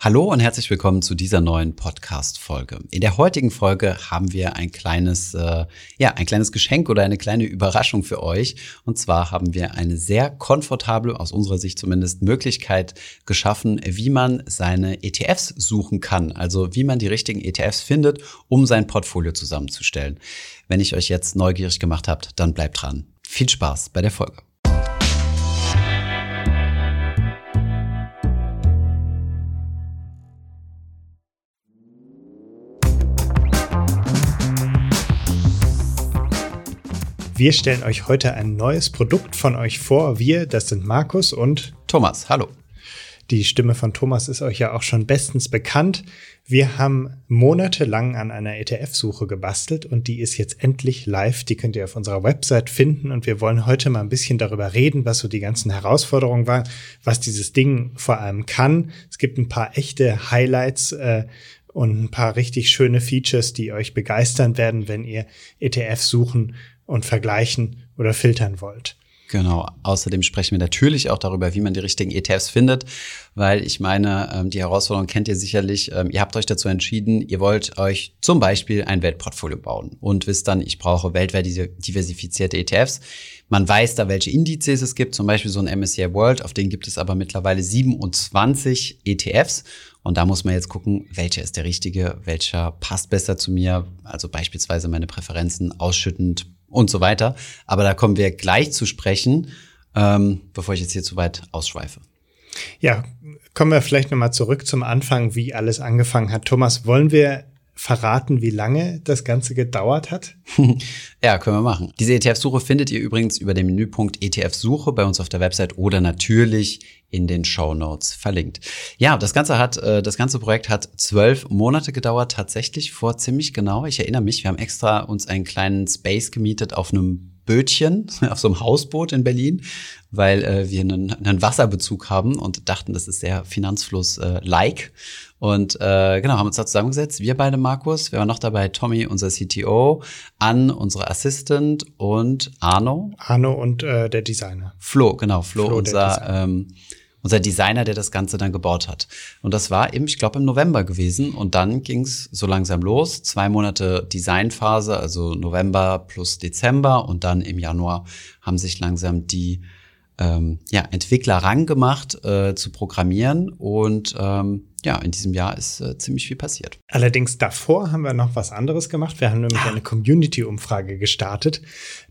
Hallo und herzlich willkommen zu dieser neuen Podcast-Folge. In der heutigen Folge haben wir ein kleines, äh, ja, ein kleines Geschenk oder eine kleine Überraschung für euch. Und zwar haben wir eine sehr komfortable, aus unserer Sicht zumindest, Möglichkeit geschaffen, wie man seine ETFs suchen kann. Also wie man die richtigen ETFs findet, um sein Portfolio zusammenzustellen. Wenn ich euch jetzt neugierig gemacht habt, dann bleibt dran. Viel Spaß bei der Folge. Wir stellen euch heute ein neues Produkt von euch vor. Wir, das sind Markus und Thomas. Hallo. Die Stimme von Thomas ist euch ja auch schon bestens bekannt. Wir haben monatelang an einer ETF-Suche gebastelt und die ist jetzt endlich live. Die könnt ihr auf unserer Website finden und wir wollen heute mal ein bisschen darüber reden, was so die ganzen Herausforderungen waren, was dieses Ding vor allem kann. Es gibt ein paar echte Highlights äh, und ein paar richtig schöne Features, die euch begeistern werden, wenn ihr ETFs suchen und vergleichen oder filtern wollt. Genau. Außerdem sprechen wir natürlich auch darüber, wie man die richtigen ETFs findet, weil ich meine, ähm, die Herausforderung kennt ihr sicherlich. Ähm, ihr habt euch dazu entschieden, ihr wollt euch zum Beispiel ein Weltportfolio bauen und wisst dann, ich brauche weltweit diversifizierte ETFs. Man weiß da, welche Indizes es gibt, zum Beispiel so ein MSCI World, auf den gibt es aber mittlerweile 27 ETFs. Und da muss man jetzt gucken, welcher ist der richtige, welcher passt besser zu mir, also beispielsweise meine Präferenzen ausschüttend und so weiter. Aber da kommen wir gleich zu sprechen, ähm, bevor ich jetzt hier zu weit ausschweife. Ja, kommen wir vielleicht nochmal zurück zum Anfang, wie alles angefangen hat. Thomas, wollen wir verraten, wie lange das Ganze gedauert hat? ja, können wir machen. Diese ETF-Suche findet ihr übrigens über den Menüpunkt ETF-Suche bei uns auf der Website oder natürlich in den Show Notes verlinkt. Ja, das Ganze hat, äh, das ganze Projekt hat zwölf Monate gedauert, tatsächlich vor ziemlich genau. Ich erinnere mich, wir haben extra uns einen kleinen Space gemietet auf einem Bötchen, auf so einem Hausboot in Berlin, weil äh, wir einen, einen Wasserbezug haben und dachten, das ist sehr Finanzfluss-like. Äh, und äh, genau, haben uns da zusammengesetzt. Wir beide, Markus, wir waren noch dabei, Tommy, unser CTO, Ann, unsere Assistant und Arno. Arno und äh, der Designer. Flo, genau, Flo, Flo unser, ähm, unser Designer, der das Ganze dann gebaut hat. Und das war eben, ich glaube, im November gewesen. Und dann ging es so langsam los. Zwei Monate Designphase, also November plus Dezember. Und dann im Januar haben sich langsam die ähm, ja, Entwickler rangemacht äh, zu programmieren. Und ähm, ja, in diesem Jahr ist äh, ziemlich viel passiert. Allerdings davor haben wir noch was anderes gemacht. Wir haben nämlich ah. eine Community-Umfrage gestartet,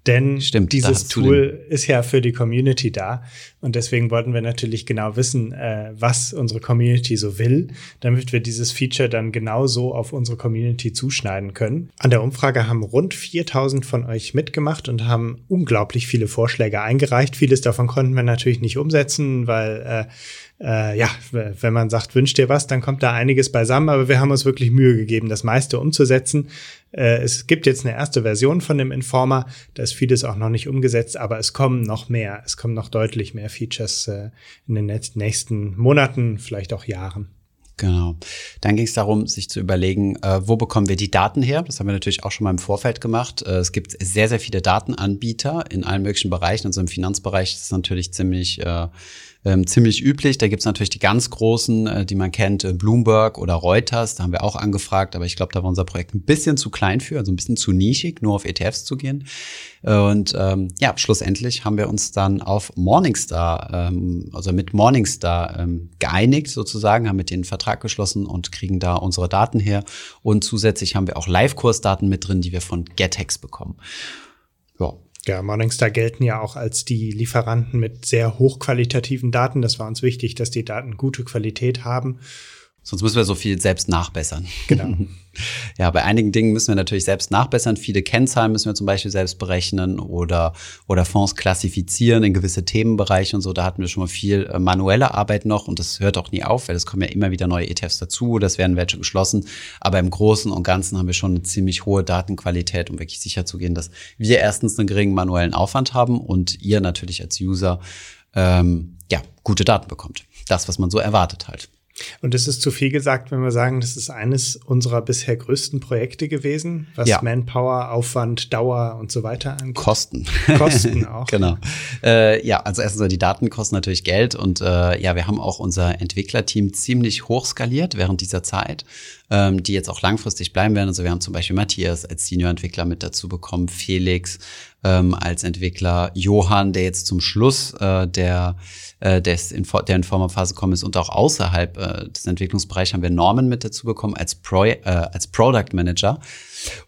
denn Stimmt, dieses Tool ist ja für die Community da und deswegen wollten wir natürlich genau wissen, äh, was unsere Community so will, damit wir dieses Feature dann genau so auf unsere Community zuschneiden können. An der Umfrage haben rund 4000 von euch mitgemacht und haben unglaublich viele Vorschläge eingereicht. Vieles davon konnten wir natürlich nicht umsetzen, weil äh, äh, ja, wenn man sagt, wünscht dir was, dann kommt da einiges beisammen, aber wir haben uns wirklich Mühe gegeben, das meiste umzusetzen. Äh, es gibt jetzt eine erste Version von dem Informer, da ist vieles auch noch nicht umgesetzt, aber es kommen noch mehr, es kommen noch deutlich mehr Features äh, in den nächsten Monaten, vielleicht auch Jahren. Genau. Dann ging es darum, sich zu überlegen, äh, wo bekommen wir die Daten her? Das haben wir natürlich auch schon mal im Vorfeld gemacht. Äh, es gibt sehr, sehr viele Datenanbieter in allen möglichen Bereichen. Also im Finanzbereich ist es natürlich ziemlich äh, ähm, ziemlich üblich. Da gibt's natürlich die ganz großen, äh, die man kennt, äh, Bloomberg oder Reuters. Da haben wir auch angefragt, aber ich glaube, da war unser Projekt ein bisschen zu klein für, also ein bisschen zu nischig, nur auf ETFs zu gehen. Und ähm, ja, schlussendlich haben wir uns dann auf Morningstar, ähm, also mit Morningstar ähm, geeinigt sozusagen, haben mit denen einen Vertrag geschlossen und kriegen da unsere Daten her. Und zusätzlich haben wir auch Live-Kursdaten mit drin, die wir von GetEx bekommen. Ja, Morningstar gelten ja auch als die Lieferanten mit sehr hochqualitativen Daten. Das war uns wichtig, dass die Daten gute Qualität haben. Sonst müssen wir so viel selbst nachbessern. Genau. ja, bei einigen Dingen müssen wir natürlich selbst nachbessern. Viele Kennzahlen müssen wir zum Beispiel selbst berechnen oder, oder Fonds klassifizieren in gewisse Themenbereiche und so. Da hatten wir schon mal viel äh, manuelle Arbeit noch und das hört auch nie auf, weil es kommen ja immer wieder neue ETFs dazu. Das werden welche geschlossen. Aber im Großen und Ganzen haben wir schon eine ziemlich hohe Datenqualität, um wirklich sicher zu gehen, dass wir erstens einen geringen manuellen Aufwand haben und ihr natürlich als User ähm, ja, gute Daten bekommt. Das, was man so erwartet halt. Und es ist zu viel gesagt, wenn wir sagen, das ist eines unserer bisher größten Projekte gewesen, was ja. Manpower, Aufwand, Dauer und so weiter angeht. Kosten. Kosten auch. genau. Äh, ja, also erstens die Daten kosten natürlich Geld und äh, ja, wir haben auch unser Entwicklerteam ziemlich hoch skaliert während dieser Zeit ähm, die jetzt auch langfristig bleiben werden. Also wir haben zum Beispiel Matthias als Senior-Entwickler mit dazu bekommen, Felix ähm, als Entwickler, Johann, der jetzt zum Schluss äh, der, äh, des in, der Informer-Phase kommen ist und auch außerhalb äh, des Entwicklungsbereichs haben wir Norman mit dazu bekommen als, Pro, äh, als Product Manager.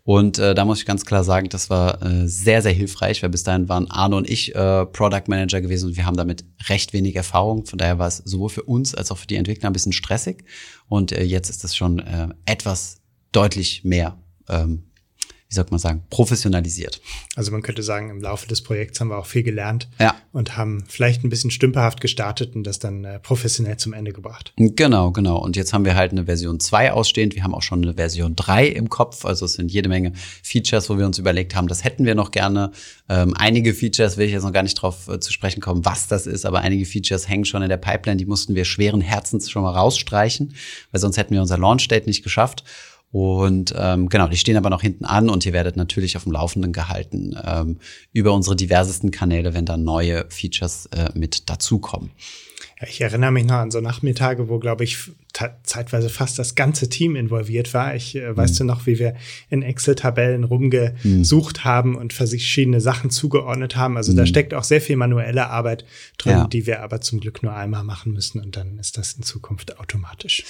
Und äh, da muss ich ganz klar sagen, das war äh, sehr, sehr hilfreich, weil bis dahin waren Arno und ich äh, Product Manager gewesen und wir haben damit recht wenig Erfahrung. Von daher war es sowohl für uns als auch für die Entwickler ein bisschen stressig. Und äh, jetzt ist das schon äh, etwas deutlich mehr ähm, wie soll man sagen, professionalisiert. Also man könnte sagen, im Laufe des Projekts haben wir auch viel gelernt ja. und haben vielleicht ein bisschen stümperhaft gestartet und das dann äh, professionell zum Ende gebracht. Genau, genau. Und jetzt haben wir halt eine Version 2 ausstehend. Wir haben auch schon eine Version 3 im Kopf. Also es sind jede Menge Features, wo wir uns überlegt haben, das hätten wir noch gerne. Ähm, einige Features will ich jetzt noch gar nicht drauf äh, zu sprechen kommen, was das ist, aber einige Features hängen schon in der Pipeline. Die mussten wir schweren Herzens schon mal rausstreichen, weil sonst hätten wir unser Launch-Date nicht geschafft. Und ähm, genau, die stehen aber noch hinten an und ihr werdet natürlich auf dem Laufenden gehalten ähm, über unsere diversesten Kanäle, wenn dann neue Features äh, mit dazukommen. Ich erinnere mich noch an so Nachmittage, wo, glaube ich, zeitweise fast das ganze Team involviert war. Ich äh, mhm. weißt du noch, wie wir in Excel-Tabellen rumgesucht mhm. haben und verschiedene Sachen zugeordnet haben. Also mhm. da steckt auch sehr viel manuelle Arbeit drin, ja. die wir aber zum Glück nur einmal machen müssen und dann ist das in Zukunft automatisch.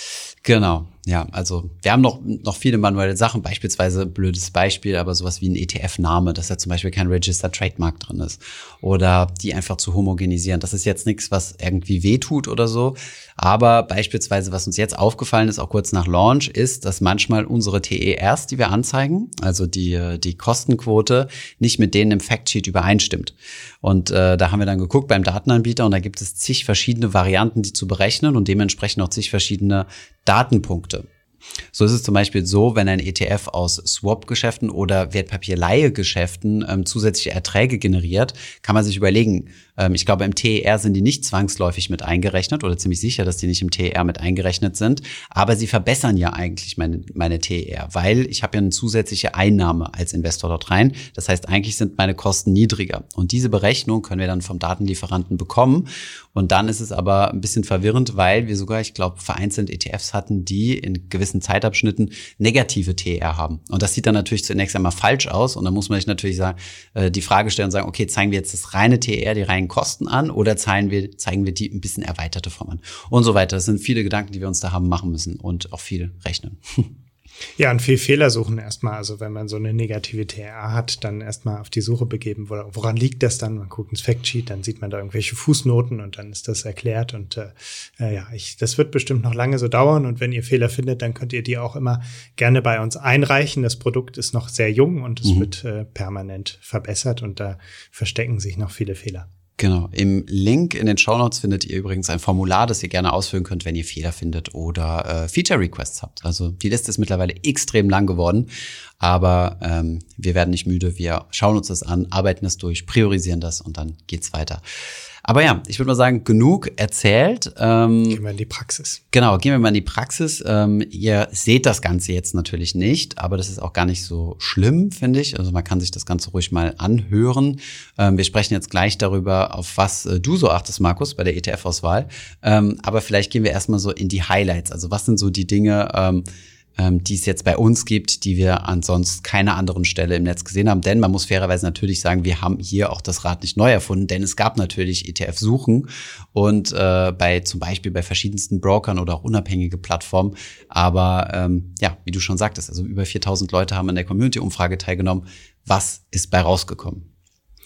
Genau, ja. Also wir haben noch, noch viele manuelle Sachen, beispielsweise blödes Beispiel, aber sowas wie ein ETF-Name, dass da zum Beispiel kein Registered Trademark drin ist. Oder die einfach zu homogenisieren. Das ist jetzt nichts, was irgendwie wehtut oder so. Aber beispielsweise, was uns jetzt aufgefallen ist, auch kurz nach Launch, ist, dass manchmal unsere TERs, die wir anzeigen, also die, die Kostenquote, nicht mit denen im Factsheet übereinstimmt. Und äh, da haben wir dann geguckt beim Datenanbieter und da gibt es zig verschiedene Varianten, die zu berechnen und dementsprechend auch zig verschiedene Datenpunkte. So ist es zum Beispiel so, wenn ein ETF aus Swap-Geschäften oder Wertpapierleihe-Geschäften ähm, zusätzliche Erträge generiert, kann man sich überlegen, ich glaube, im TER sind die nicht zwangsläufig mit eingerechnet oder ziemlich sicher, dass die nicht im TER mit eingerechnet sind. Aber sie verbessern ja eigentlich meine, meine TER, weil ich habe ja eine zusätzliche Einnahme als Investor dort rein. Das heißt, eigentlich sind meine Kosten niedriger. Und diese Berechnung können wir dann vom Datenlieferanten bekommen. Und dann ist es aber ein bisschen verwirrend, weil wir sogar, ich glaube, vereinzelt ETFs hatten, die in gewissen Zeitabschnitten negative TER haben. Und das sieht dann natürlich zunächst einmal falsch aus. Und dann muss man sich natürlich sagen, äh, die Frage stellen und sagen, okay, zeigen wir jetzt das reine TER, die reinen Kosten an oder zeigen wir, zeigen wir die ein bisschen erweiterte Form an und so weiter. Das sind viele Gedanken, die wir uns da haben machen müssen und auch viel rechnen. Ja, und viel Fehler suchen erstmal. Also wenn man so eine negative TR hat, dann erstmal auf die Suche begeben, woran liegt das dann? Man guckt ins Factsheet, dann sieht man da irgendwelche Fußnoten und dann ist das erklärt. Und äh, ja, ich, das wird bestimmt noch lange so dauern. Und wenn ihr Fehler findet, dann könnt ihr die auch immer gerne bei uns einreichen. Das Produkt ist noch sehr jung und es mhm. wird äh, permanent verbessert und da verstecken sich noch viele Fehler. Genau. Im Link in den Show Notes findet ihr übrigens ein Formular, das ihr gerne ausfüllen könnt, wenn ihr Fehler findet oder äh, Feature Requests habt. Also die Liste ist mittlerweile extrem lang geworden, aber ähm, wir werden nicht müde. Wir schauen uns das an, arbeiten es durch, priorisieren das und dann geht's weiter. Aber ja, ich würde mal sagen, genug erzählt. Ähm, gehen wir in die Praxis. Genau, gehen wir mal in die Praxis. Ähm, ihr seht das Ganze jetzt natürlich nicht, aber das ist auch gar nicht so schlimm, finde ich. Also man kann sich das Ganze ruhig mal anhören. Ähm, wir sprechen jetzt gleich darüber, auf was äh, du so achtest, Markus, bei der ETF-Auswahl. Ähm, aber vielleicht gehen wir erstmal so in die Highlights. Also was sind so die Dinge, ähm, die es jetzt bei uns gibt, die wir ansonsten keiner anderen Stelle im Netz gesehen haben. Denn man muss fairerweise natürlich sagen, wir haben hier auch das Rad nicht neu erfunden, denn es gab natürlich ETF-Suchen und äh, bei zum Beispiel bei verschiedensten Brokern oder auch unabhängige Plattformen. Aber ähm, ja, wie du schon sagtest, also über 4000 Leute haben an der Community-Umfrage teilgenommen. Was ist bei rausgekommen?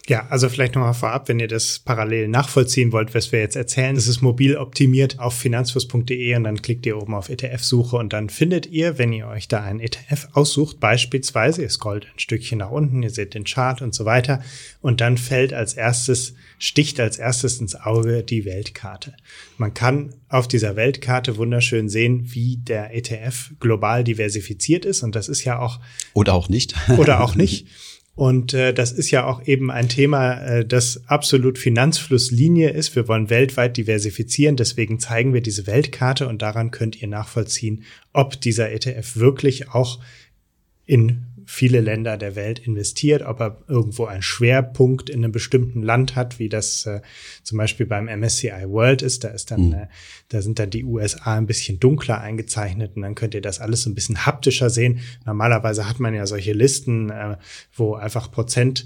Ja, also vielleicht nochmal vorab, wenn ihr das parallel nachvollziehen wollt, was wir jetzt erzählen. Es ist mobil optimiert auf finanzfluss.de und dann klickt ihr oben auf ETF-Suche und dann findet ihr, wenn ihr euch da einen ETF aussucht, beispielsweise, ihr scrollt ein Stückchen nach unten, ihr seht den Chart und so weiter und dann fällt als erstes, sticht als erstes ins Auge die Weltkarte. Man kann auf dieser Weltkarte wunderschön sehen, wie der ETF global diversifiziert ist und das ist ja auch. Oder auch nicht. Oder auch nicht. Und äh, das ist ja auch eben ein Thema, äh, das absolut Finanzflusslinie ist. Wir wollen weltweit diversifizieren, deswegen zeigen wir diese Weltkarte und daran könnt ihr nachvollziehen, ob dieser ETF wirklich auch in viele Länder der Welt investiert, ob er irgendwo einen Schwerpunkt in einem bestimmten Land hat, wie das äh, zum Beispiel beim MSCI World ist. Da ist dann, mhm. äh, da sind dann die USA ein bisschen dunkler eingezeichnet und dann könnt ihr das alles so ein bisschen haptischer sehen. Normalerweise hat man ja solche Listen, äh, wo einfach Prozent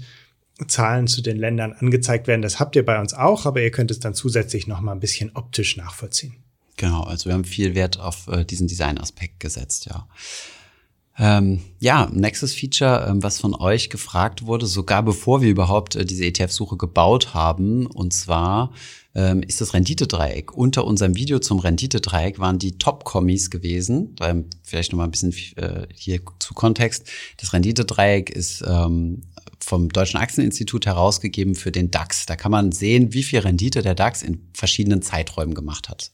Zahlen zu den Ländern angezeigt werden. Das habt ihr bei uns auch, aber ihr könnt es dann zusätzlich noch mal ein bisschen optisch nachvollziehen. Genau, also wir haben viel Wert auf äh, diesen Designaspekt gesetzt, ja. Ähm, ja, nächstes Feature, ähm, was von euch gefragt wurde, sogar bevor wir überhaupt äh, diese ETF-Suche gebaut haben, und zwar ähm, ist das Renditedreieck. Unter unserem Video zum Renditedreieck waren die Top-Kommis gewesen. Ähm, vielleicht noch mal ein bisschen äh, hier zu Kontext. Das Renditedreieck ist ähm, vom Deutschen Aktieninstitut herausgegeben für den DAX. Da kann man sehen, wie viel Rendite der DAX in verschiedenen Zeiträumen gemacht hat.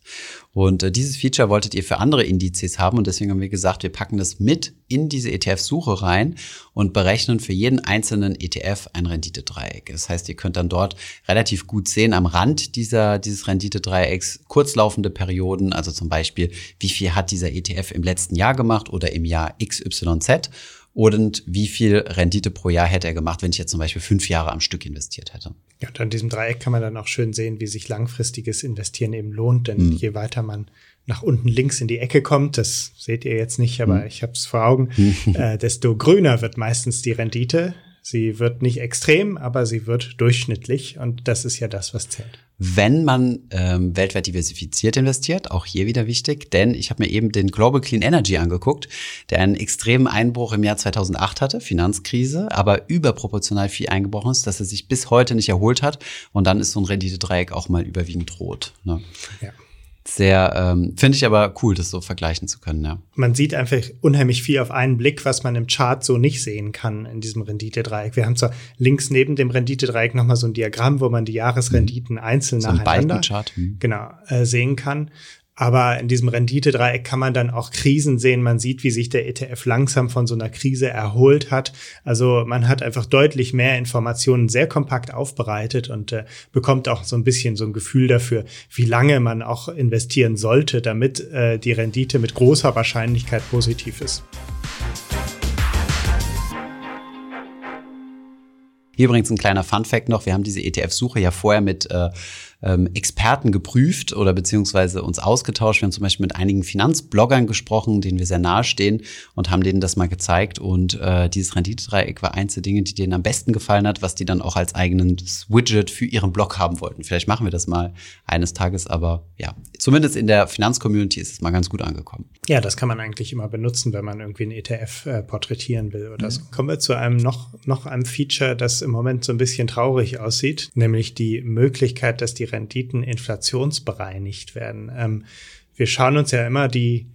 Und äh, dieses Feature wolltet ihr für andere Indizes haben und deswegen haben wir gesagt, wir packen das mit in diese ETF-Suche rein und berechnen für jeden einzelnen ETF ein Renditedreieck. Das heißt, ihr könnt dann dort relativ gut sehen am Rand dieser, dieses Renditedreiecks kurzlaufende Perioden, also zum Beispiel, wie viel hat dieser ETF im letzten Jahr gemacht oder im Jahr XYZ und wie viel Rendite pro Jahr hätte er gemacht, wenn ich jetzt zum Beispiel fünf Jahre am Stück investiert hätte. Ja, und an diesem Dreieck kann man dann auch schön sehen, wie sich langfristiges Investieren eben lohnt, denn mhm. je weiter man nach unten links in die Ecke kommt, das seht ihr jetzt nicht, aber mhm. ich habe es vor Augen, äh, desto grüner wird meistens die Rendite. Sie wird nicht extrem, aber sie wird durchschnittlich und das ist ja das, was zählt. Wenn man ähm, weltweit diversifiziert investiert, auch hier wieder wichtig, denn ich habe mir eben den Global Clean Energy angeguckt, der einen extremen Einbruch im Jahr 2008 hatte, Finanzkrise, aber überproportional viel eingebrochen ist, dass er sich bis heute nicht erholt hat und dann ist so ein Renditedreieck auch mal überwiegend rot. Ne? Ja sehr, ähm, finde ich aber cool, das so vergleichen zu können, ja. Man sieht einfach unheimlich viel auf einen Blick, was man im Chart so nicht sehen kann in diesem Renditedreieck. Wir haben zwar links neben dem Renditedreieck nochmal so ein Diagramm, wo man die Jahresrenditen mhm. einzeln so nacheinander mhm. genau, äh, sehen kann. Aber in diesem Renditedreieck kann man dann auch Krisen sehen. Man sieht, wie sich der ETF langsam von so einer Krise erholt hat. Also man hat einfach deutlich mehr Informationen sehr kompakt aufbereitet und äh, bekommt auch so ein bisschen so ein Gefühl dafür, wie lange man auch investieren sollte, damit äh, die Rendite mit großer Wahrscheinlichkeit positiv ist. Hier übrigens ein kleiner Fun-Fact noch. Wir haben diese ETF-Suche ja vorher mit äh, ähm, Experten geprüft oder beziehungsweise uns ausgetauscht. Wir haben zum Beispiel mit einigen Finanzbloggern gesprochen, denen wir sehr nahe stehen und haben denen das mal gezeigt. Und äh, dieses Renditedreieck war eins der Dinge, die denen am besten gefallen hat, was die dann auch als eigenes Widget für ihren Blog haben wollten. Vielleicht machen wir das mal eines Tages, aber ja, zumindest in der Finanzcommunity ist es mal ganz gut angekommen. Ja, das kann man eigentlich immer benutzen, wenn man irgendwie einen ETF äh, porträtieren will oder so. Kommen wir zu einem noch, noch einem Feature, das im Moment so ein bisschen traurig aussieht, nämlich die Möglichkeit, dass die Renditen inflationsbereinigt werden. Ähm, wir schauen uns ja immer die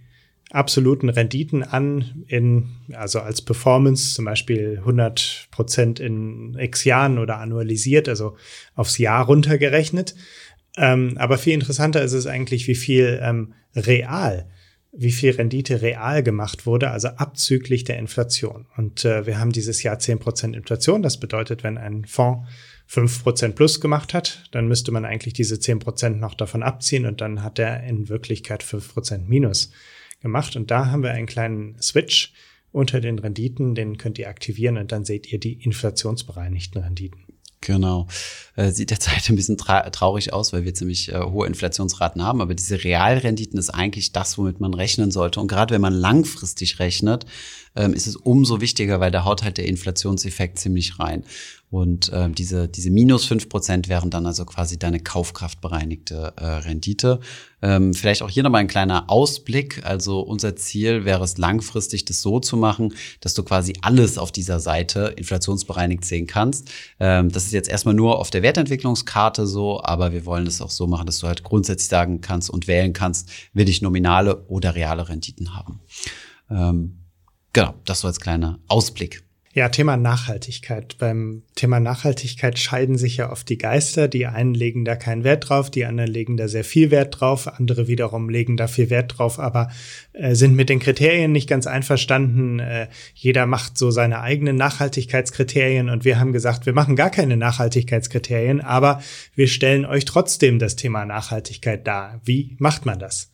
absoluten Renditen an in, also als Performance, zum Beispiel 100 Prozent in x Jahren oder annualisiert, also aufs Jahr runtergerechnet. Ähm, aber viel interessanter ist es eigentlich, wie viel ähm, real, wie viel Rendite real gemacht wurde, also abzüglich der Inflation. Und äh, wir haben dieses Jahr 10 Prozent Inflation. Das bedeutet, wenn ein Fonds 5% plus gemacht hat, dann müsste man eigentlich diese 10% noch davon abziehen und dann hat er in Wirklichkeit 5% minus gemacht. Und da haben wir einen kleinen Switch unter den Renditen, den könnt ihr aktivieren und dann seht ihr die inflationsbereinigten Renditen. Genau. Äh, sieht derzeit ein bisschen tra traurig aus, weil wir ziemlich äh, hohe Inflationsraten haben. Aber diese Realrenditen ist eigentlich das, womit man rechnen sollte. Und gerade wenn man langfristig rechnet, ähm, ist es umso wichtiger, weil da haut halt der Inflationseffekt ziemlich rein. Und äh, diese, diese minus fünf Prozent wären dann also quasi deine kaufkraftbereinigte äh, Rendite. Ähm, vielleicht auch hier nochmal ein kleiner Ausblick. Also unser Ziel wäre es langfristig, das so zu machen, dass du quasi alles auf dieser Seite inflationsbereinigt sehen kannst. Ähm, das ist jetzt erstmal nur auf der Wertentwicklungskarte so, aber wir wollen es auch so machen, dass du halt grundsätzlich sagen kannst und wählen kannst, will ich nominale oder reale Renditen haben. Ähm, genau, das so als kleiner Ausblick. Ja, Thema Nachhaltigkeit. Beim Thema Nachhaltigkeit scheiden sich ja oft die Geister. Die einen legen da keinen Wert drauf, die anderen legen da sehr viel Wert drauf, andere wiederum legen da viel Wert drauf, aber äh, sind mit den Kriterien nicht ganz einverstanden. Äh, jeder macht so seine eigenen Nachhaltigkeitskriterien und wir haben gesagt, wir machen gar keine Nachhaltigkeitskriterien, aber wir stellen euch trotzdem das Thema Nachhaltigkeit dar. Wie macht man das?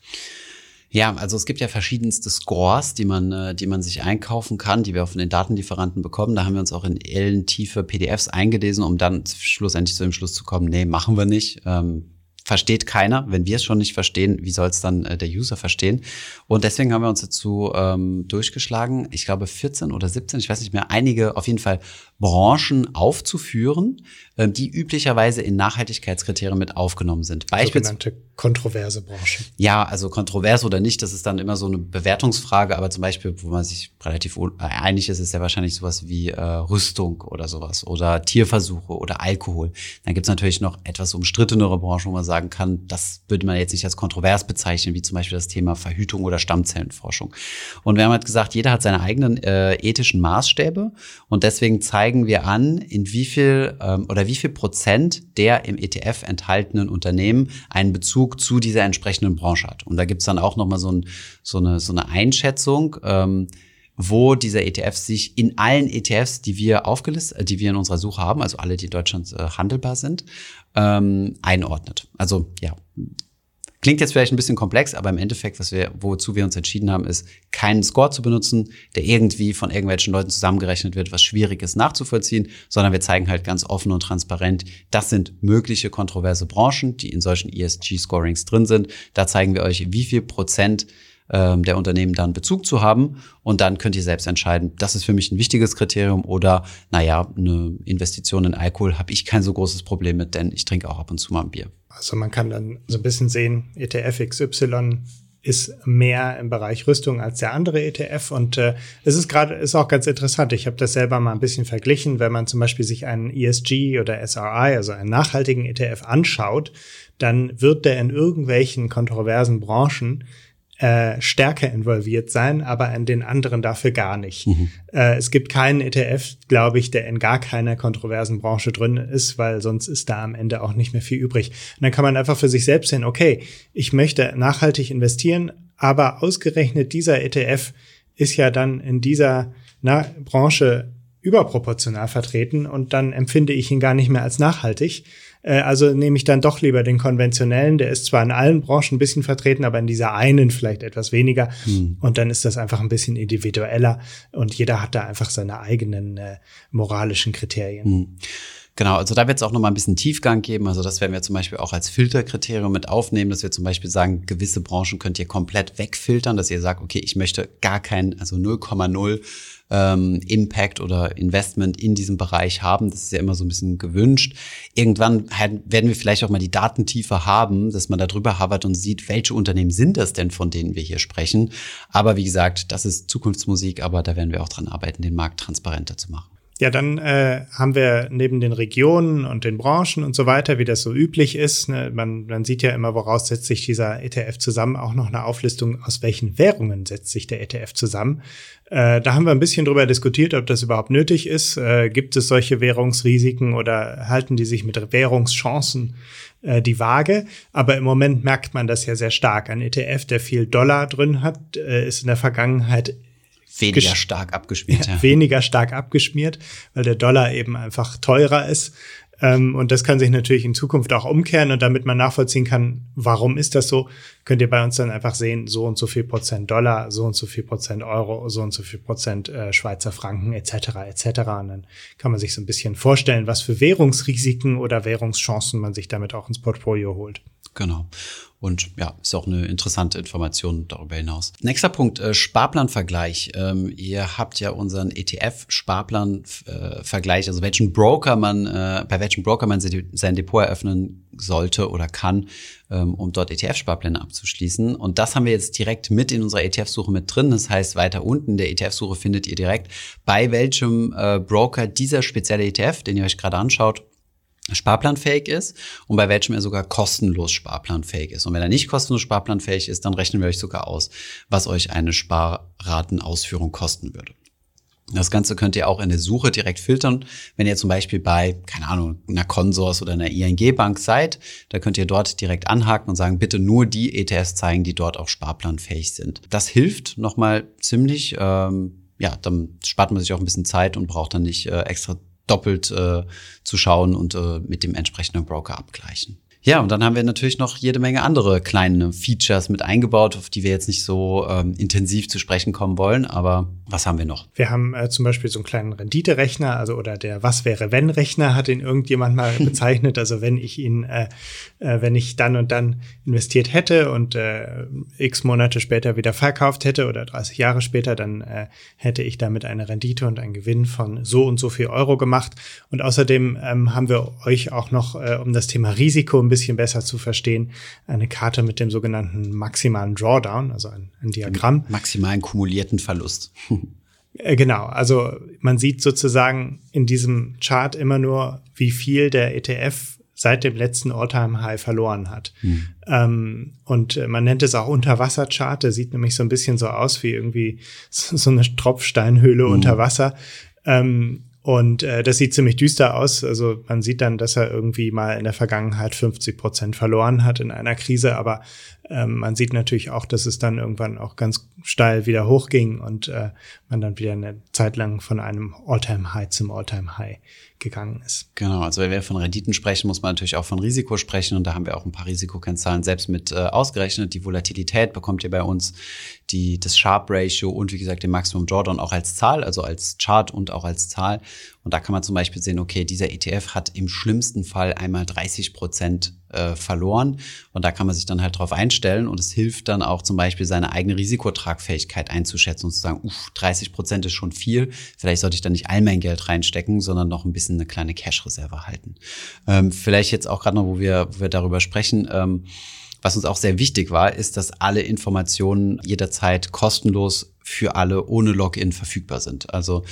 Ja, also es gibt ja verschiedenste Scores, die man, äh, die man sich einkaufen kann, die wir auch von den Datenlieferanten bekommen. Da haben wir uns auch in ellentiefe PDFs eingelesen, um dann schlussendlich zu dem Schluss zu kommen, nee, machen wir nicht. Ähm, versteht keiner. Wenn wir es schon nicht verstehen, wie soll es dann äh, der User verstehen? Und deswegen haben wir uns dazu ähm, durchgeschlagen, ich glaube 14 oder 17, ich weiß nicht mehr, einige auf jeden Fall Branchen aufzuführen, ähm, die üblicherweise in Nachhaltigkeitskriterien mit aufgenommen sind. Sogenannte kontroverse Branchen. Ja, also kontrovers oder nicht, das ist dann immer so eine Bewertungsfrage, aber zum Beispiel, wo man sich relativ äh, einig ist, ist ja wahrscheinlich sowas wie äh, Rüstung oder sowas oder Tierversuche oder Alkohol. Dann gibt's natürlich noch etwas umstrittenere Branchen, wo man sagen kann, das würde man jetzt nicht als kontrovers bezeichnen, wie zum Beispiel das Thema Verhütung oder Stammzellenforschung. Und wir haben halt gesagt, jeder hat seine eigenen äh, ethischen Maßstäbe und deswegen zeigen zeigen wir an, in wie viel ähm, oder wie viel Prozent der im ETF enthaltenen Unternehmen einen Bezug zu dieser entsprechenden Branche hat. Und da gibt's dann auch nochmal so, ein, so, eine, so eine Einschätzung. Ähm, wo dieser ETF sich in allen ETFs, die wir aufgelistet, äh, die wir in unserer Suche haben, also alle, die in Deutschland äh, handelbar sind, ähm, einordnet. Also ja, Klingt jetzt vielleicht ein bisschen komplex, aber im Endeffekt, was wir, wozu wir uns entschieden haben, ist, keinen Score zu benutzen, der irgendwie von irgendwelchen Leuten zusammengerechnet wird, was schwierig ist nachzuvollziehen, sondern wir zeigen halt ganz offen und transparent, das sind mögliche kontroverse Branchen, die in solchen ESG-Scorings drin sind. Da zeigen wir euch, wie viel Prozent ähm, der Unternehmen dann Bezug zu haben. Und dann könnt ihr selbst entscheiden, das ist für mich ein wichtiges Kriterium oder, naja, eine Investition in Alkohol habe ich kein so großes Problem mit, denn ich trinke auch ab und zu mal ein Bier. Also man kann dann so ein bisschen sehen, ETF XY ist mehr im Bereich Rüstung als der andere ETF. Und äh, es ist gerade, ist auch ganz interessant. Ich habe das selber mal ein bisschen verglichen. Wenn man zum Beispiel sich einen ESG oder SRI, also einen nachhaltigen ETF anschaut, dann wird der in irgendwelchen kontroversen Branchen äh, stärker involviert sein, aber in den anderen dafür gar nicht. Mhm. Äh, es gibt keinen ETF, glaube ich, der in gar keiner kontroversen Branche drin ist, weil sonst ist da am Ende auch nicht mehr viel übrig. Und dann kann man einfach für sich selbst sehen, okay, ich möchte nachhaltig investieren, aber ausgerechnet dieser ETF ist ja dann in dieser na, Branche überproportional vertreten und dann empfinde ich ihn gar nicht mehr als nachhaltig. Äh, also nehme ich dann doch lieber den konventionellen. Der ist zwar in allen Branchen ein bisschen vertreten, aber in dieser einen vielleicht etwas weniger. Hm. Und dann ist das einfach ein bisschen individueller und jeder hat da einfach seine eigenen äh, moralischen Kriterien. Hm. Genau, also da wird es auch nochmal ein bisschen Tiefgang geben. Also das werden wir zum Beispiel auch als Filterkriterium mit aufnehmen, dass wir zum Beispiel sagen, gewisse Branchen könnt ihr komplett wegfiltern, dass ihr sagt, okay, ich möchte gar keinen, also 0,0 ähm, Impact oder Investment in diesem Bereich haben. Das ist ja immer so ein bisschen gewünscht. Irgendwann werden wir vielleicht auch mal die Datentiefe haben, dass man da drüber havert und sieht, welche Unternehmen sind das denn, von denen wir hier sprechen. Aber wie gesagt, das ist Zukunftsmusik, aber da werden wir auch dran arbeiten, den Markt transparenter zu machen. Ja, dann äh, haben wir neben den Regionen und den Branchen und so weiter, wie das so üblich ist, ne, man, man sieht ja immer, woraus setzt sich dieser ETF zusammen, auch noch eine Auflistung, aus welchen Währungen setzt sich der ETF zusammen. Äh, da haben wir ein bisschen drüber diskutiert, ob das überhaupt nötig ist. Äh, gibt es solche Währungsrisiken oder halten die sich mit Währungschancen äh, die Waage? Aber im Moment merkt man das ja sehr stark. Ein ETF, der viel Dollar drin hat, äh, ist in der Vergangenheit weniger stark abgeschmiert. Ja, weniger stark abgeschmiert, weil der Dollar eben einfach teurer ist. Ähm, und das kann sich natürlich in Zukunft auch umkehren. Und damit man nachvollziehen kann, warum ist das so, könnt ihr bei uns dann einfach sehen, so und so viel Prozent Dollar, so und so viel Prozent Euro, so und so viel Prozent äh, Schweizer Franken etc. etc. Und dann kann man sich so ein bisschen vorstellen, was für Währungsrisiken oder Währungschancen man sich damit auch ins Portfolio holt. Genau. Und ja, ist auch eine interessante Information darüber hinaus. Nächster Punkt, äh, Sparplanvergleich. Ähm, ihr habt ja unseren ETF-Sparplan-Vergleich, also welchen Broker man, äh, bei welchem Broker man sein Depot eröffnen sollte oder kann, ähm, um dort ETF-Sparpläne abzuschließen. Und das haben wir jetzt direkt mit in unserer ETF-Suche mit drin. Das heißt, weiter unten in der ETF-Suche findet ihr direkt, bei welchem äh, Broker dieser spezielle ETF, den ihr euch gerade anschaut, sparplanfähig ist und bei welchem er sogar kostenlos sparplanfähig ist. Und wenn er nicht kostenlos sparplanfähig ist, dann rechnen wir euch sogar aus, was euch eine Sparratenausführung kosten würde. Das Ganze könnt ihr auch in der Suche direkt filtern. Wenn ihr zum Beispiel bei, keine Ahnung, einer Consors oder einer ING-Bank seid, da könnt ihr dort direkt anhaken und sagen, bitte nur die ETFs zeigen, die dort auch sparplanfähig sind. Das hilft nochmal ziemlich. Ähm, ja, dann spart man sich auch ein bisschen Zeit und braucht dann nicht äh, extra doppelt äh, zu schauen und äh, mit dem entsprechenden Broker abgleichen. Ja, und dann haben wir natürlich noch jede Menge andere kleine Features mit eingebaut, auf die wir jetzt nicht so ähm, intensiv zu sprechen kommen wollen. Aber was haben wir noch? Wir haben äh, zum Beispiel so einen kleinen Renditerechner, also oder der Was wäre wenn Rechner hat ihn irgendjemand mal bezeichnet. Also wenn ich ihn, äh, äh, wenn ich dann und dann investiert hätte und äh, x Monate später wieder verkauft hätte oder 30 Jahre später, dann äh, hätte ich damit eine Rendite und einen Gewinn von so und so viel Euro gemacht. Und außerdem ähm, haben wir euch auch noch äh, um das Thema Risiko ein bisschen besser zu verstehen, eine Karte mit dem sogenannten maximalen Drawdown, also ein, ein Diagramm. Maximalen kumulierten Verlust. Äh, genau, also man sieht sozusagen in diesem Chart immer nur, wie viel der ETF seit dem letzten All-Time-High verloren hat. Hm. Ähm, und man nennt es auch Unterwasserchart. Der sieht nämlich so ein bisschen so aus wie irgendwie so eine Tropfsteinhöhle hm. unter Wasser. Ähm, und äh, das sieht ziemlich düster aus. Also man sieht dann, dass er irgendwie mal in der Vergangenheit 50 Prozent verloren hat in einer Krise. Aber ähm, man sieht natürlich auch, dass es dann irgendwann auch ganz steil wieder hochging und äh, man dann wieder eine Zeit lang von einem All-Time-High zum All-Time-High gegangen ist. Genau, also wenn wir von Renditen sprechen, muss man natürlich auch von Risiko sprechen und da haben wir auch ein paar Risikokennzahlen selbst mit äh, ausgerechnet. Die Volatilität bekommt ihr bei uns, die, das Sharp Ratio und wie gesagt den Maximum Drawdown auch als Zahl, also als Chart und auch als Zahl. Und da kann man zum Beispiel sehen, okay, dieser ETF hat im schlimmsten Fall einmal 30 Prozent äh, verloren. Und da kann man sich dann halt drauf einstellen und es hilft dann auch zum Beispiel seine eigene Risikotragfähigkeit einzuschätzen und zu sagen, uff, 30 Prozent ist schon viel. Vielleicht sollte ich da nicht all mein Geld reinstecken, sondern noch ein bisschen eine kleine Cash-Reserve halten. Ähm, vielleicht jetzt auch gerade noch, wo wir, wo wir darüber sprechen, ähm, was uns auch sehr wichtig war, ist, dass alle Informationen jederzeit kostenlos für alle ohne Login verfügbar sind. Also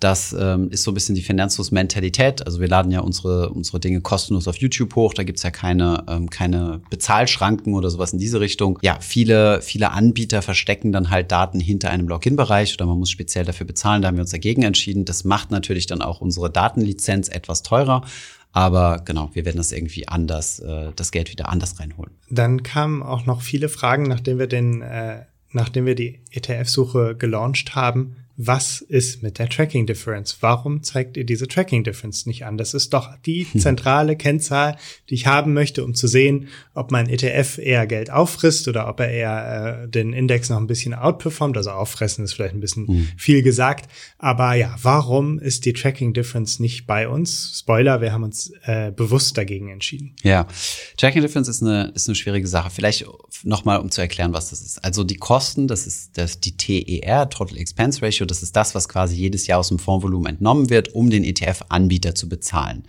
das ähm, ist so ein bisschen die Finanzlos-Mentalität. Also wir laden ja unsere, unsere Dinge kostenlos auf YouTube hoch. Da gibt's ja keine, ähm, keine Bezahlschranken oder sowas in diese Richtung. Ja, viele, viele Anbieter verstecken dann halt Daten hinter einem Login-Bereich oder man muss speziell dafür bezahlen. Da haben wir uns dagegen entschieden. Das macht natürlich dann auch unsere Datenlizenz etwas teurer. Aber genau, wir werden das irgendwie anders, äh, das Geld wieder anders reinholen. Dann kamen auch noch viele Fragen, nachdem wir den, äh, nachdem wir die ETF-Suche gelauncht haben was ist mit der Tracking Difference? Warum zeigt ihr diese Tracking Difference nicht an? Das ist doch die zentrale Kennzahl, die ich haben möchte, um zu sehen, ob mein ETF eher Geld auffrisst oder ob er eher äh, den Index noch ein bisschen outperformt. Also auffressen ist vielleicht ein bisschen mhm. viel gesagt. Aber ja, warum ist die Tracking Difference nicht bei uns? Spoiler, wir haben uns äh, bewusst dagegen entschieden. Ja, Tracking Difference ist eine, ist eine schwierige Sache. Vielleicht nochmal, um zu erklären, was das ist. Also die Kosten, das ist das, die TER, Total Expense Ratio, das ist das, was quasi jedes Jahr aus dem Fondsvolumen entnommen wird, um den ETF-Anbieter zu bezahlen.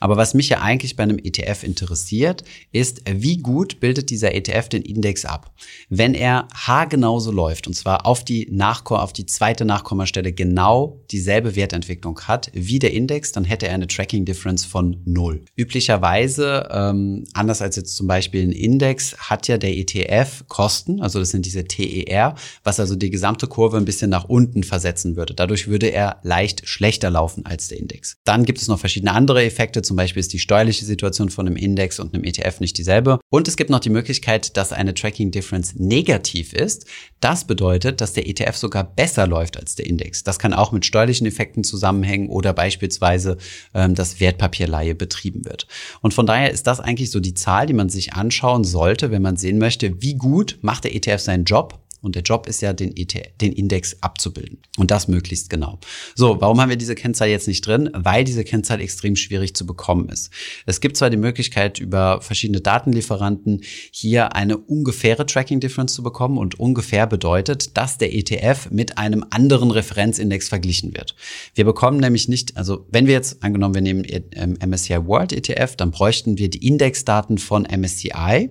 Aber was mich ja eigentlich bei einem ETF interessiert, ist, wie gut bildet dieser ETF den Index ab? Wenn er haargenauso läuft, und zwar auf die, Nachko auf die zweite Nachkommastelle genau dieselbe Wertentwicklung hat wie der Index, dann hätte er eine Tracking Difference von null. Üblicherweise, ähm, anders als jetzt zum Beispiel ein Index, hat ja der ETF Kosten, also das sind diese TER, was also die gesamte Kurve ein bisschen nach unten versetzt versetzen würde. Dadurch würde er leicht schlechter laufen als der Index. Dann gibt es noch verschiedene andere Effekte. Zum Beispiel ist die steuerliche Situation von einem Index und einem ETF nicht dieselbe. Und es gibt noch die Möglichkeit, dass eine Tracking Difference negativ ist. Das bedeutet, dass der ETF sogar besser läuft als der Index. Das kann auch mit steuerlichen Effekten zusammenhängen oder beispielsweise, ähm, dass Wertpapierleihe betrieben wird. Und von daher ist das eigentlich so die Zahl, die man sich anschauen sollte, wenn man sehen möchte, wie gut macht der ETF seinen Job und der Job ist ja, den, ETF, den Index abzubilden. Und das möglichst genau. So, warum haben wir diese Kennzahl jetzt nicht drin? Weil diese Kennzahl extrem schwierig zu bekommen ist. Es gibt zwar die Möglichkeit, über verschiedene Datenlieferanten hier eine ungefähre Tracking Difference zu bekommen. Und ungefähr bedeutet, dass der ETF mit einem anderen Referenzindex verglichen wird. Wir bekommen nämlich nicht, also wenn wir jetzt, angenommen, wir nehmen MSCI ähm, World ETF, dann bräuchten wir die Indexdaten von MSCI,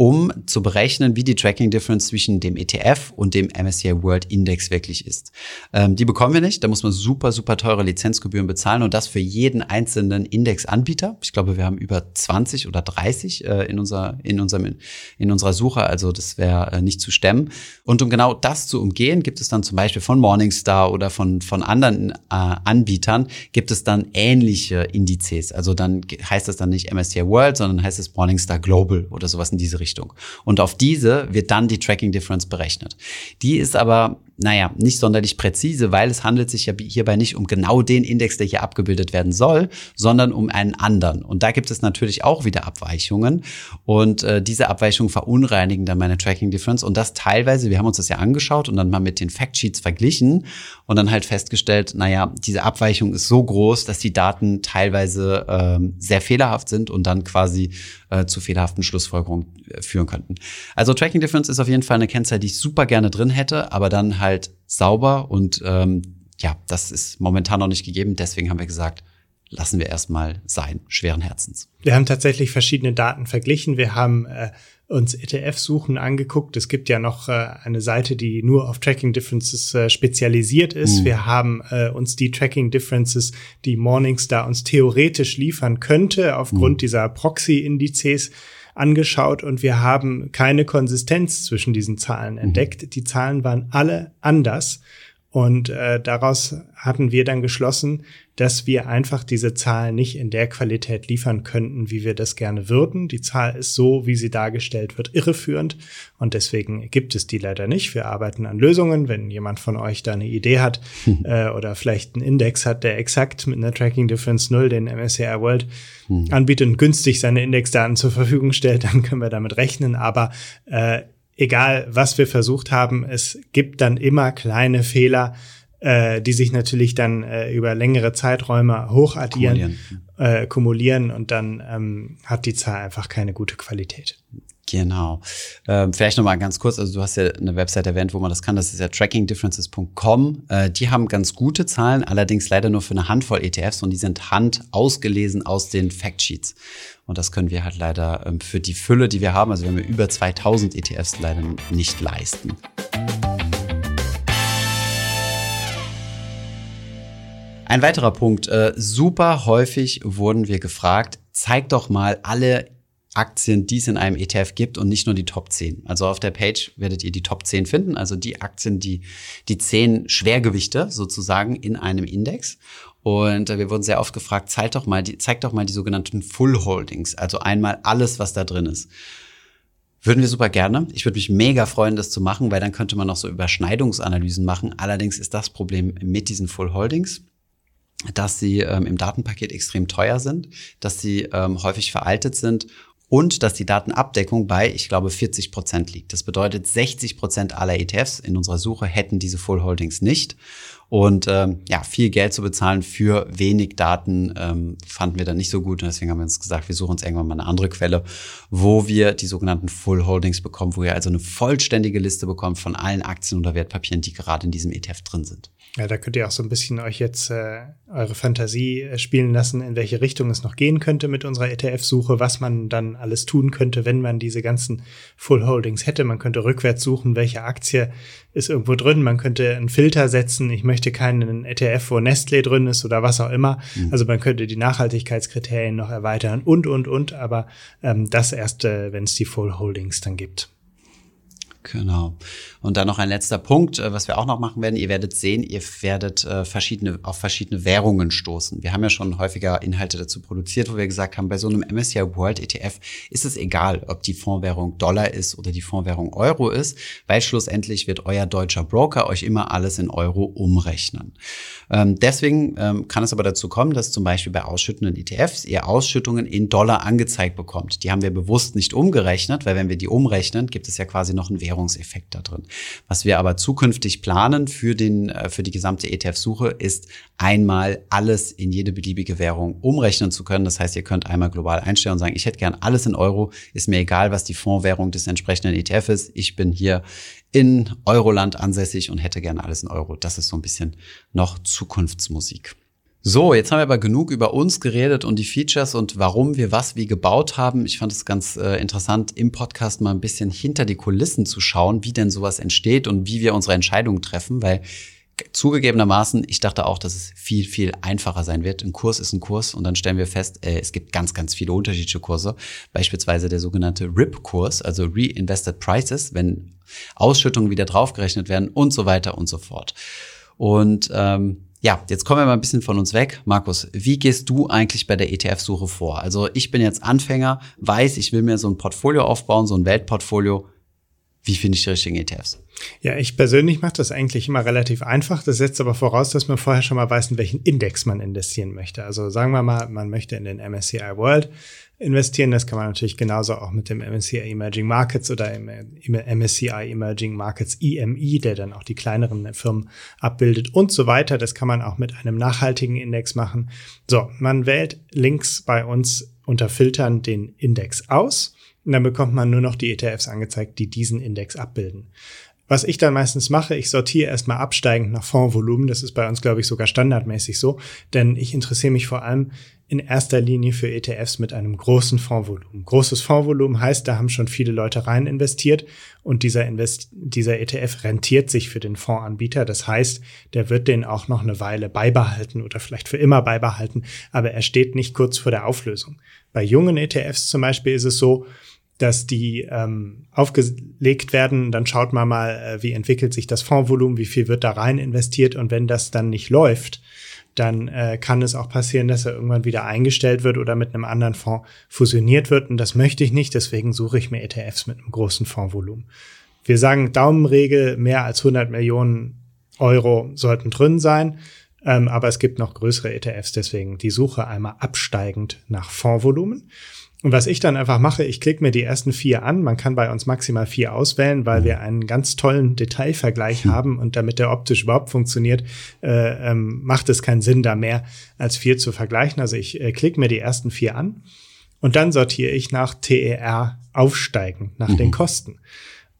um zu berechnen, wie die Tracking Difference zwischen dem ETF und dem MSCI World Index wirklich ist. Ähm, die bekommen wir nicht. Da muss man super, super teure Lizenzgebühren bezahlen und das für jeden einzelnen Indexanbieter. Ich glaube, wir haben über 20 oder 30 äh, in, unserer, in, unserem, in unserer Suche. Also das wäre äh, nicht zu stemmen. Und um genau das zu umgehen, gibt es dann zum Beispiel von Morningstar oder von, von anderen äh, Anbietern, gibt es dann ähnliche Indizes. Also dann heißt das dann nicht MSCI World, sondern heißt es Morningstar Global oder sowas in diese Richtung. Und auf diese wird dann die Tracking Difference berechnet. Die ist aber naja, nicht sonderlich präzise, weil es handelt sich ja hierbei nicht um genau den Index, der hier abgebildet werden soll, sondern um einen anderen. Und da gibt es natürlich auch wieder Abweichungen. Und äh, diese Abweichungen verunreinigen dann meine Tracking Difference. Und das teilweise, wir haben uns das ja angeschaut und dann mal mit den Factsheets verglichen und dann halt festgestellt, naja, diese Abweichung ist so groß, dass die Daten teilweise ähm, sehr fehlerhaft sind und dann quasi äh, zu fehlerhaften Schlussfolgerungen äh, führen könnten. Also Tracking Difference ist auf jeden Fall eine Kennzahl, die ich super gerne drin hätte, aber dann halt sauber und ähm, ja, das ist momentan noch nicht gegeben. Deswegen haben wir gesagt, lassen wir erstmal sein, schweren Herzens. Wir haben tatsächlich verschiedene Daten verglichen. Wir haben äh, uns ETF-Suchen angeguckt. Es gibt ja noch äh, eine Seite, die nur auf Tracking Differences äh, spezialisiert ist. Mhm. Wir haben äh, uns die Tracking Differences, die Morningstar uns theoretisch liefern könnte, aufgrund mhm. dieser Proxy-Indizes angeschaut und wir haben keine Konsistenz zwischen diesen Zahlen mhm. entdeckt. Mhm. Die Zahlen waren alle anders und äh, daraus hatten wir dann geschlossen, dass wir einfach diese Zahl nicht in der Qualität liefern könnten, wie wir das gerne würden. Die Zahl ist so, wie sie dargestellt wird, irreführend und deswegen gibt es die leider nicht. Wir arbeiten an Lösungen. Wenn jemand von euch da eine Idee hat hm. äh, oder vielleicht einen Index hat, der exakt mit einer Tracking Difference 0 den MSCI World hm. anbietet und günstig seine Indexdaten zur Verfügung stellt, dann können wir damit rechnen. Aber äh, egal was wir versucht haben, es gibt dann immer kleine Fehler, äh, die sich natürlich dann äh, über längere Zeiträume hochaddieren, kumulieren, äh, kumulieren und dann ähm, hat die Zahl einfach keine gute Qualität. Genau. Ähm, vielleicht nochmal ganz kurz, also du hast ja eine Website erwähnt, wo man das kann, das ist ja trackingdifferences.com. Äh, die haben ganz gute Zahlen, allerdings leider nur für eine Handvoll ETFs und die sind hand ausgelesen aus den Factsheets. Und das können wir halt leider ähm, für die Fülle, die wir haben, also wir haben über 2000 ETFs leider nicht leisten. Ein weiterer Punkt, äh, super häufig wurden wir gefragt, zeig doch mal alle Aktien, die es in einem ETF gibt und nicht nur die Top 10. Also auf der Page werdet ihr die Top 10 finden, also die Aktien, die, die 10 Schwergewichte sozusagen in einem Index. Und äh, wir wurden sehr oft gefragt, zeig doch mal die, zeig doch mal die sogenannten Full Holdings, also einmal alles, was da drin ist. Würden wir super gerne. Ich würde mich mega freuen, das zu machen, weil dann könnte man noch so Überschneidungsanalysen machen. Allerdings ist das Problem mit diesen Full Holdings, dass sie ähm, im Datenpaket extrem teuer sind, dass sie ähm, häufig veraltet sind und dass die Datenabdeckung bei, ich glaube, 40 Prozent liegt. Das bedeutet, 60 Prozent aller ETFs in unserer Suche hätten diese Full Holdings nicht. Und ähm, ja, viel Geld zu bezahlen für wenig Daten ähm, fanden wir dann nicht so gut. Und deswegen haben wir uns gesagt, wir suchen uns irgendwann mal eine andere Quelle, wo wir die sogenannten Full Holdings bekommen, wo ihr also eine vollständige Liste bekommt von allen Aktien oder Wertpapieren, die gerade in diesem ETF drin sind. Ja, da könnt ihr auch so ein bisschen euch jetzt äh, eure Fantasie äh, spielen lassen, in welche Richtung es noch gehen könnte mit unserer ETF-Suche, was man dann alles tun könnte, wenn man diese ganzen Full Holdings hätte. Man könnte rückwärts suchen, welche Aktie ist irgendwo drin. Man könnte einen Filter setzen. Ich möchte keinen ETF, wo Nestlé drin ist oder was auch immer. Mhm. Also man könnte die Nachhaltigkeitskriterien noch erweitern und, und, und. Aber ähm, das erst, äh, wenn es die Full Holdings dann gibt. Genau. Und dann noch ein letzter Punkt, äh, was wir auch noch machen werden. Ihr werdet sehen, ihr werdet äh, verschiedene, auf verschiedene Währungen stoßen. Wir haben ja schon häufiger Inhalte dazu produziert, wo wir gesagt haben, bei so einem MSCI World ETF ist es egal, ob die Fondswährung Dollar ist oder die Fondswährung Euro ist, weil schlussendlich wird euer deutscher Broker euch immer alles in Euro umrechnen. Ähm, deswegen ähm, kann es aber dazu kommen, dass zum Beispiel bei ausschüttenden ETFs ihr Ausschüttungen in Dollar angezeigt bekommt. Die haben wir bewusst nicht umgerechnet, weil wenn wir die umrechnen, gibt es ja quasi noch einen Währungseffekt da drin. Was wir aber zukünftig planen für, den, äh, für die gesamte ETF-Suche ist einmal alles in jede beliebige Währung umrechnen zu können. Das heißt, ihr könnt einmal global einstellen und sagen, ich hätte gern alles in Euro, ist mir egal, was die Fondswährung des entsprechenden ETF ist. Ich bin hier in Euroland ansässig und hätte gerne alles in Euro. Das ist so ein bisschen noch Zukunftsmusik. So, jetzt haben wir aber genug über uns geredet und die Features und warum wir was wie gebaut haben. Ich fand es ganz äh, interessant, im Podcast mal ein bisschen hinter die Kulissen zu schauen, wie denn sowas entsteht und wie wir unsere Entscheidungen treffen, weil zugegebenermaßen, ich dachte auch, dass es viel, viel einfacher sein wird. Ein Kurs ist ein Kurs und dann stellen wir fest, äh, es gibt ganz, ganz viele unterschiedliche Kurse. Beispielsweise der sogenannte RIP-Kurs, also Reinvested Prices, wenn Ausschüttungen wieder draufgerechnet werden und so weiter und so fort. Und ähm, ja, jetzt kommen wir mal ein bisschen von uns weg. Markus, wie gehst du eigentlich bei der ETF-Suche vor? Also ich bin jetzt Anfänger, weiß, ich will mir so ein Portfolio aufbauen, so ein Weltportfolio. Wie finde ich die richtigen ETFs? Ja, ich persönlich mache das eigentlich immer relativ einfach. Das setzt aber voraus, dass man vorher schon mal weiß, in welchen Index man investieren möchte. Also sagen wir mal, man möchte in den MSCI World investieren. Das kann man natürlich genauso auch mit dem MSCI Emerging Markets oder im MSCI Emerging Markets EMI, der dann auch die kleineren Firmen abbildet und so weiter. Das kann man auch mit einem nachhaltigen Index machen. So, man wählt links bei uns unter Filtern den Index aus und dann bekommt man nur noch die ETFs angezeigt, die diesen Index abbilden. Was ich dann meistens mache, ich sortiere erstmal absteigend nach Fondsvolumen. Das ist bei uns, glaube ich, sogar standardmäßig so, denn ich interessiere mich vor allem in erster Linie für ETFs mit einem großen Fondsvolumen. Großes Fondsvolumen heißt, da haben schon viele Leute rein investiert und dieser, Invest dieser ETF rentiert sich für den Fondsanbieter. Das heißt, der wird den auch noch eine Weile beibehalten oder vielleicht für immer beibehalten, aber er steht nicht kurz vor der Auflösung. Bei jungen ETFs zum Beispiel ist es so, dass die ähm, aufgelegt werden. Dann schaut man mal, äh, wie entwickelt sich das Fondsvolumen, wie viel wird da rein investiert. Und wenn das dann nicht läuft, dann äh, kann es auch passieren, dass er irgendwann wieder eingestellt wird oder mit einem anderen Fonds fusioniert wird. Und das möchte ich nicht. Deswegen suche ich mir ETFs mit einem großen Fondsvolumen. Wir sagen Daumenregel, mehr als 100 Millionen Euro sollten drin sein. Ähm, aber es gibt noch größere ETFs, deswegen die Suche einmal absteigend nach Fondsvolumen. Und was ich dann einfach mache, ich klicke mir die ersten vier an. Man kann bei uns maximal vier auswählen, weil wir einen ganz tollen Detailvergleich haben. Und damit der optisch überhaupt funktioniert, äh, ähm, macht es keinen Sinn, da mehr als vier zu vergleichen. Also ich äh, klicke mir die ersten vier an und dann sortiere ich nach TER aufsteigen, nach mhm. den Kosten.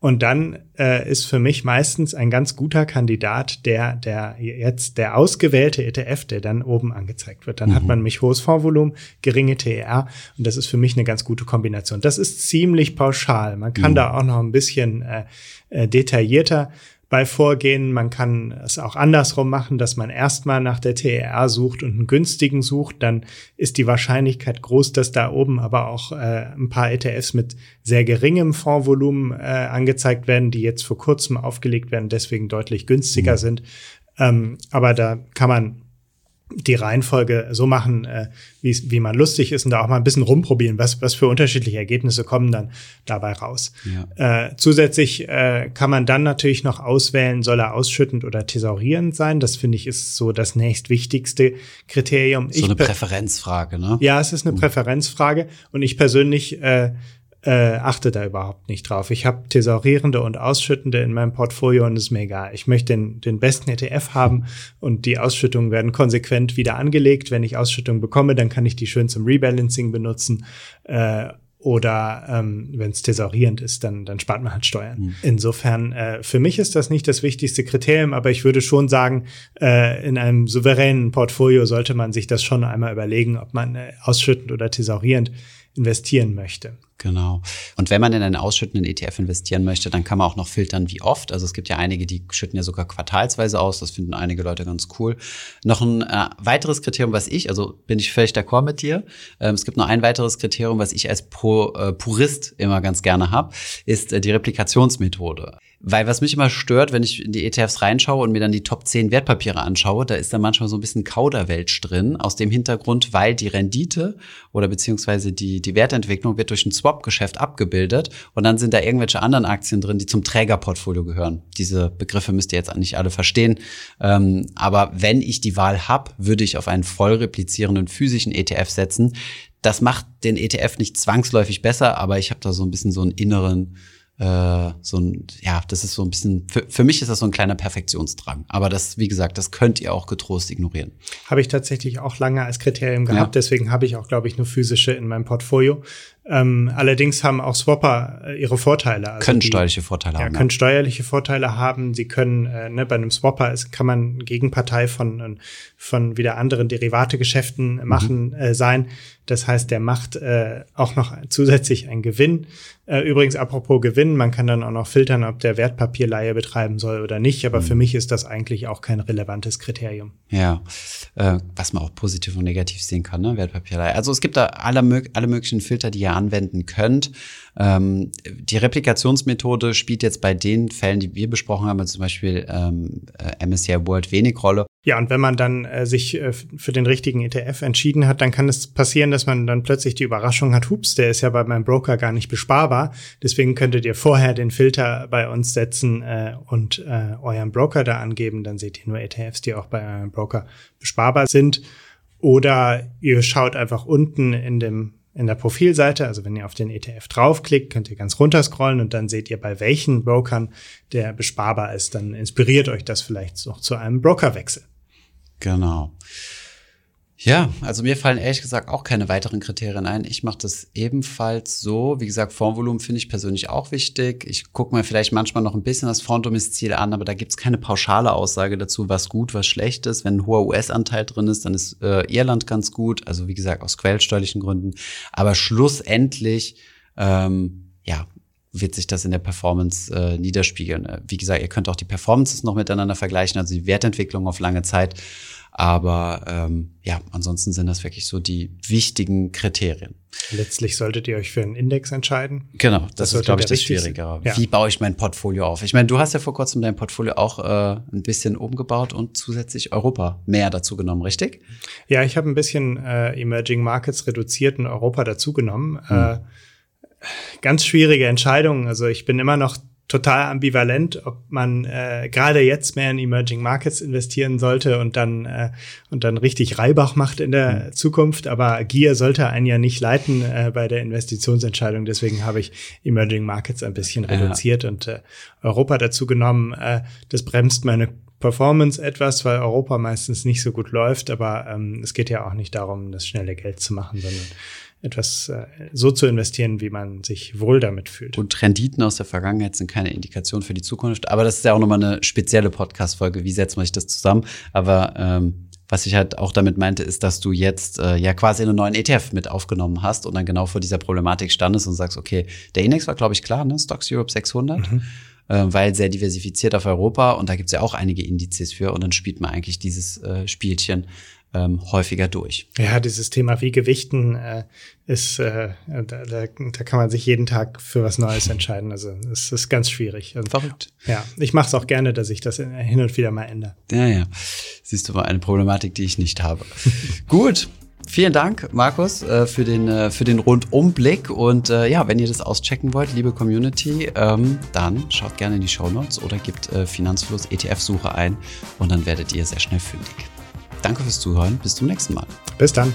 Und dann äh, ist für mich meistens ein ganz guter Kandidat der, der jetzt der ausgewählte ETF, der dann oben angezeigt wird. Dann mhm. hat man mich hohes Fondsvolumen, geringe TER und das ist für mich eine ganz gute Kombination. Das ist ziemlich pauschal. Man kann mhm. da auch noch ein bisschen äh, äh, detaillierter bei Vorgehen. Man kann es auch andersrum machen, dass man erstmal nach der TER sucht und einen günstigen sucht. Dann ist die Wahrscheinlichkeit groß, dass da oben aber auch äh, ein paar ETFs mit sehr geringem Fondsvolumen äh, angezeigt werden, die jetzt vor kurzem aufgelegt werden, deswegen deutlich günstiger mhm. sind. Ähm, aber da kann man die Reihenfolge so machen, äh, wie, wie man lustig ist und da auch mal ein bisschen rumprobieren, was, was für unterschiedliche Ergebnisse kommen dann dabei raus. Ja. Äh, zusätzlich äh, kann man dann natürlich noch auswählen, soll er ausschüttend oder thesaurierend sein. Das finde ich ist so das nächstwichtigste Kriterium. So ich eine Präferenzfrage, ne? Ja, es ist eine mhm. Präferenzfrage und ich persönlich äh, äh, achte da überhaupt nicht drauf. Ich habe thesaurierende und ausschüttende in meinem Portfolio und ist mir egal. Ich möchte den, den besten ETF haben und die Ausschüttungen werden konsequent wieder angelegt. Wenn ich Ausschüttungen bekomme, dann kann ich die schön zum Rebalancing benutzen. Äh, oder ähm, wenn es thesaurierend ist, dann, dann spart man halt Steuern. Mhm. Insofern, äh, für mich ist das nicht das wichtigste Kriterium, aber ich würde schon sagen, äh, in einem souveränen Portfolio sollte man sich das schon einmal überlegen, ob man äh, ausschüttend oder thesaurierend investieren möchte. Genau. Und wenn man in einen ausschüttenden ETF investieren möchte, dann kann man auch noch filtern, wie oft. Also es gibt ja einige, die schütten ja sogar quartalsweise aus. Das finden einige Leute ganz cool. Noch ein äh, weiteres Kriterium, was ich, also bin ich völlig d'accord mit dir. Ähm, es gibt noch ein weiteres Kriterium, was ich als Pro, äh, Purist immer ganz gerne habe, ist äh, die Replikationsmethode. Weil was mich immer stört, wenn ich in die ETFs reinschaue und mir dann die Top 10 Wertpapiere anschaue, da ist da manchmal so ein bisschen Kauderwelsch drin, aus dem Hintergrund, weil die Rendite oder beziehungsweise die, die Wertentwicklung wird durch ein Swap-Geschäft abgebildet und dann sind da irgendwelche anderen Aktien drin, die zum Trägerportfolio gehören. Diese Begriffe müsst ihr jetzt nicht alle verstehen. Ähm, aber wenn ich die Wahl habe, würde ich auf einen voll replizierenden physischen ETF setzen. Das macht den ETF nicht zwangsläufig besser, aber ich habe da so ein bisschen so einen inneren äh, so ein, ja, das ist so ein bisschen, für, für mich ist das so ein kleiner Perfektionsdrang. Aber das, wie gesagt, das könnt ihr auch getrost ignorieren. Habe ich tatsächlich auch lange als Kriterium gehabt, ja. deswegen habe ich auch, glaube ich, nur physische in meinem Portfolio. Ähm, allerdings haben auch Swapper äh, ihre Vorteile. Also können die, steuerliche Vorteile ja, haben. Können steuerliche Vorteile haben. Sie können, äh, ne, bei einem Swapper ist, kann man Gegenpartei von, von wieder anderen Derivategeschäften mhm. machen äh, sein. Das heißt, der macht äh, auch noch zusätzlich einen Gewinn. Äh, übrigens, apropos Gewinn, man kann dann auch noch filtern, ob der Wertpapierleihe betreiben soll oder nicht. Aber mhm. für mich ist das eigentlich auch kein relevantes Kriterium. Ja, äh, was man auch positiv und negativ sehen kann, ne? Wertpapierleihe. Also es gibt da alle, alle möglichen Filter, die ihr anwenden könnt. Ähm, die Replikationsmethode spielt jetzt bei den Fällen, die wir besprochen haben, also zum Beispiel ähm, äh, MSCI World, wenig Rolle. Ja, und wenn man dann äh, sich äh, für den richtigen ETF entschieden hat, dann kann es passieren, dass man dann plötzlich die Überraschung hat, hups, der ist ja bei meinem Broker gar nicht besparbar. Deswegen könntet ihr vorher den Filter bei uns setzen äh, und äh, euren Broker da angeben. Dann seht ihr nur ETFs, die auch bei eurem Broker besparbar sind. Oder ihr schaut einfach unten in dem in der Profilseite, also wenn ihr auf den ETF draufklickt, könnt ihr ganz runter scrollen und dann seht ihr, bei welchen Brokern der besparbar ist. Dann inspiriert euch das vielleicht noch zu einem Brokerwechsel. Genau. Ja, also mir fallen ehrlich gesagt auch keine weiteren Kriterien ein. Ich mache das ebenfalls so. Wie gesagt, Formvolumen finde ich persönlich auch wichtig. Ich gucke mir vielleicht manchmal noch ein bisschen das Fonddomizil an, aber da gibt es keine pauschale Aussage dazu, was gut, was schlecht ist. Wenn ein hoher US-Anteil drin ist, dann ist äh, Irland ganz gut. Also wie gesagt, aus quellsteuerlichen Gründen. Aber schlussendlich, ähm, ja, wird sich das in der Performance äh, niederspiegeln. Äh, wie gesagt, ihr könnt auch die Performances noch miteinander vergleichen, also die Wertentwicklung auf lange Zeit. Aber ähm, ja, ansonsten sind das wirklich so die wichtigen Kriterien. Letztlich solltet ihr euch für einen Index entscheiden. Genau, das, das ist, glaube ich, das Schwierigere. Ja. Wie baue ich mein Portfolio auf? Ich meine, du hast ja vor kurzem dein Portfolio auch äh, ein bisschen umgebaut und zusätzlich Europa mehr dazu genommen, richtig? Ja, ich habe ein bisschen äh, Emerging Markets reduziert und Europa dazu genommen. Hm. Äh, ganz schwierige Entscheidung. Also ich bin immer noch total ambivalent, ob man äh, gerade jetzt mehr in Emerging Markets investieren sollte und dann äh, und dann richtig Reibach macht in der mhm. Zukunft. Aber Gier sollte einen ja nicht leiten äh, bei der Investitionsentscheidung. Deswegen habe ich Emerging Markets ein bisschen reduziert ja. und äh, Europa dazu genommen. Äh, das bremst meine Performance etwas, weil Europa meistens nicht so gut läuft. Aber ähm, es geht ja auch nicht darum, das schnelle Geld zu machen, sondern etwas äh, so zu investieren, wie man sich wohl damit fühlt. Und Renditen aus der Vergangenheit sind keine Indikation für die Zukunft. Aber das ist ja auch nochmal eine spezielle Podcast-Folge. Wie setzt man sich das zusammen? Aber ähm, was ich halt auch damit meinte, ist, dass du jetzt äh, ja quasi einen neuen ETF mit aufgenommen hast und dann genau vor dieser Problematik standest und sagst, okay, der Index war, glaube ich, klar, ne? Stocks Europe 600. Mhm äh, weil sehr diversifiziert auf Europa und da gibt es ja auch einige Indizes für und dann spielt man eigentlich dieses äh, Spielchen ähm, häufiger durch. Ja, dieses Thema wie Gewichten äh, ist, äh, da, da, da kann man sich jeden Tag für was Neues entscheiden. Also es ist ganz schwierig. Und, Verrückt. Ja, ich mache es auch gerne, dass ich das hin und wieder mal ändere. Ja, ja. Siehst du mal eine Problematik, die ich nicht habe. Gut. Vielen Dank, Markus, äh, für den, äh, für den Rundumblick. Und äh, ja, wenn ihr das auschecken wollt, liebe Community, ähm, dann schaut gerne in die Show Notes oder gebt Finanzfluss ETF-Suche ein und dann werdet ihr sehr schnell fündig. Danke fürs Zuhören. Bis zum nächsten Mal. Bis dann.